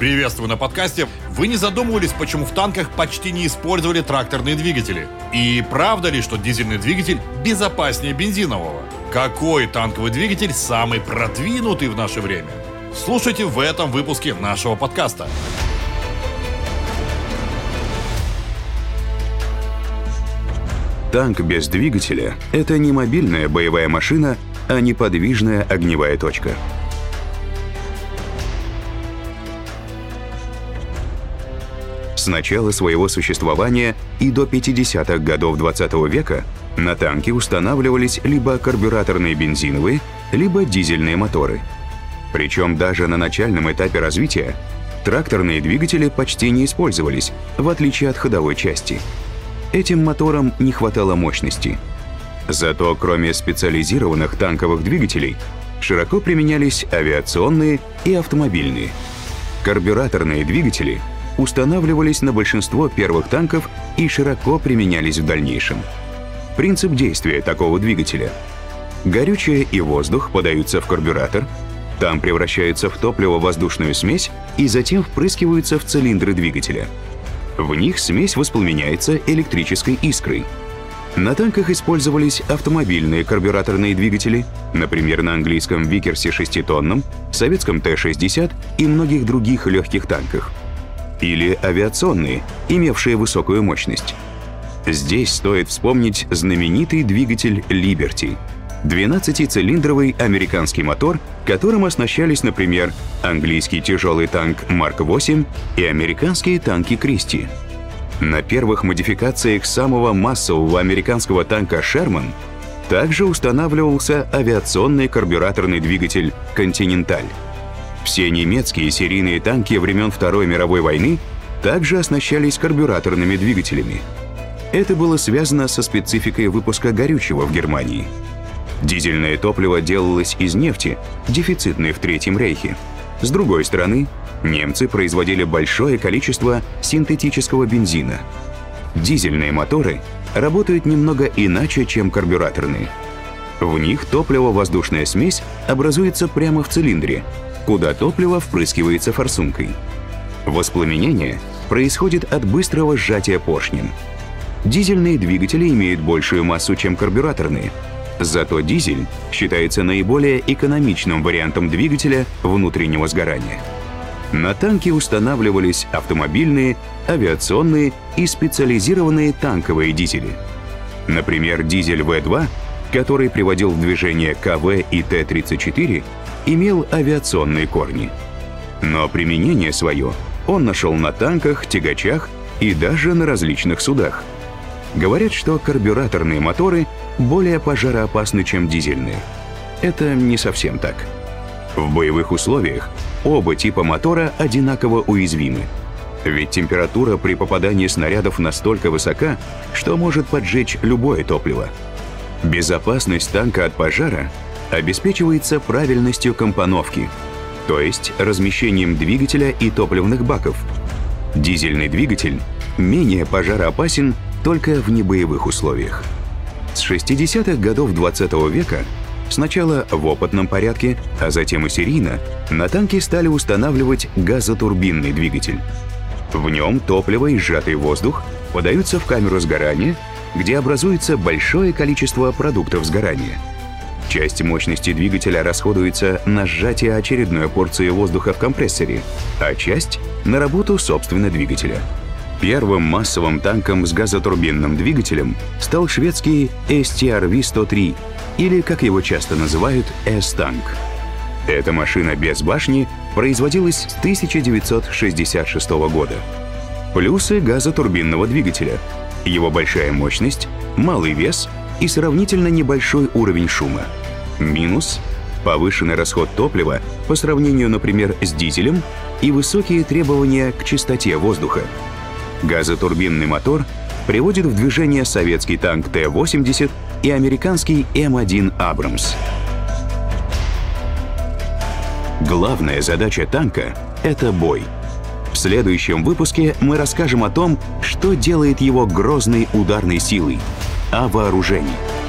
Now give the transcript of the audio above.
Приветствую на подкасте. Вы не задумывались, почему в танках почти не использовали тракторные двигатели? И правда ли, что дизельный двигатель безопаснее бензинового? Какой танковый двигатель самый продвинутый в наше время? Слушайте в этом выпуске нашего подкаста. Танк без двигателя – это не мобильная боевая машина, а неподвижная огневая точка – начала своего существования и до 50-х годов 20 -го века на танки устанавливались либо карбюраторные бензиновые, либо дизельные моторы. Причем даже на начальном этапе развития тракторные двигатели почти не использовались, в отличие от ходовой части. Этим моторам не хватало мощности. Зато кроме специализированных танковых двигателей, широко применялись авиационные и автомобильные. Карбюраторные двигатели – устанавливались на большинство первых танков и широко применялись в дальнейшем. Принцип действия такого двигателя. Горючее и воздух подаются в карбюратор, там превращаются в топливо-воздушную смесь и затем впрыскиваются в цилиндры двигателя. В них смесь воспламеняется электрической искрой. На танках использовались автомобильные карбюраторные двигатели, например, на английском Викерсе 6-тонном, советском Т-60 и многих других легких танках – или авиационные, имевшие высокую мощность. Здесь стоит вспомнить знаменитый двигатель Liberty – 12-цилиндровый американский мотор, которым оснащались, например, английский тяжелый танк Марк-8 и американские танки Кристи. На первых модификациях самого массового американского танка «Шерман» также устанавливался авиационный карбюраторный двигатель «Континенталь». Все немецкие серийные танки времен Второй мировой войны также оснащались карбюраторными двигателями. Это было связано со спецификой выпуска горючего в Германии. Дизельное топливо делалось из нефти, дефицитной в Третьем рейхе. С другой стороны, немцы производили большое количество синтетического бензина. Дизельные моторы работают немного иначе, чем карбюраторные. В них топливо-воздушная смесь образуется прямо в цилиндре, куда топливо впрыскивается форсункой. Воспламенение происходит от быстрого сжатия поршнем. Дизельные двигатели имеют большую массу, чем карбюраторные. Зато дизель считается наиболее экономичным вариантом двигателя внутреннего сгорания. На танки устанавливались автомобильные, авиационные и специализированные танковые дизели. Например, дизель В2, который приводил в движение КВ и Т-34, имел авиационные корни. Но применение свое он нашел на танках, тягачах и даже на различных судах. Говорят, что карбюраторные моторы более пожароопасны, чем дизельные. Это не совсем так. В боевых условиях оба типа мотора одинаково уязвимы. Ведь температура при попадании снарядов настолько высока, что может поджечь любое топливо. Безопасность танка от пожара обеспечивается правильностью компоновки, то есть размещением двигателя и топливных баков. Дизельный двигатель менее пожароопасен только в небоевых условиях. С 60-х годов 20 -го века сначала в опытном порядке, а затем и серийно на танки стали устанавливать газотурбинный двигатель. В нем топливо и сжатый воздух подаются в камеру сгорания, где образуется большое количество продуктов сгорания – Часть мощности двигателя расходуется на сжатие очередной порции воздуха в компрессоре, а часть — на работу собственно двигателя. Первым массовым танком с газотурбинным двигателем стал шведский STRV-103, или, как его часто называют, S-танк. Эта машина без башни производилась с 1966 года. Плюсы газотурбинного двигателя. Его большая мощность, малый вес и сравнительно небольшой уровень шума — Минус – повышенный расход топлива по сравнению, например, с дизелем и высокие требования к чистоте воздуха. Газотурбинный мотор приводит в движение советский танк Т-80 и американский М1 «Абрамс». Главная задача танка — это бой. В следующем выпуске мы расскажем о том, что делает его грозной ударной силой, о вооружении —